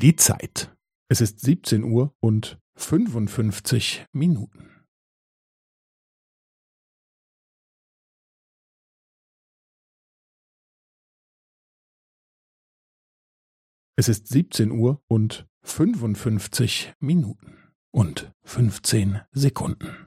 die Zeit. Es ist 17 Uhr und 55 Minuten. Es ist 17 Uhr und 55 Minuten und 15 Sekunden.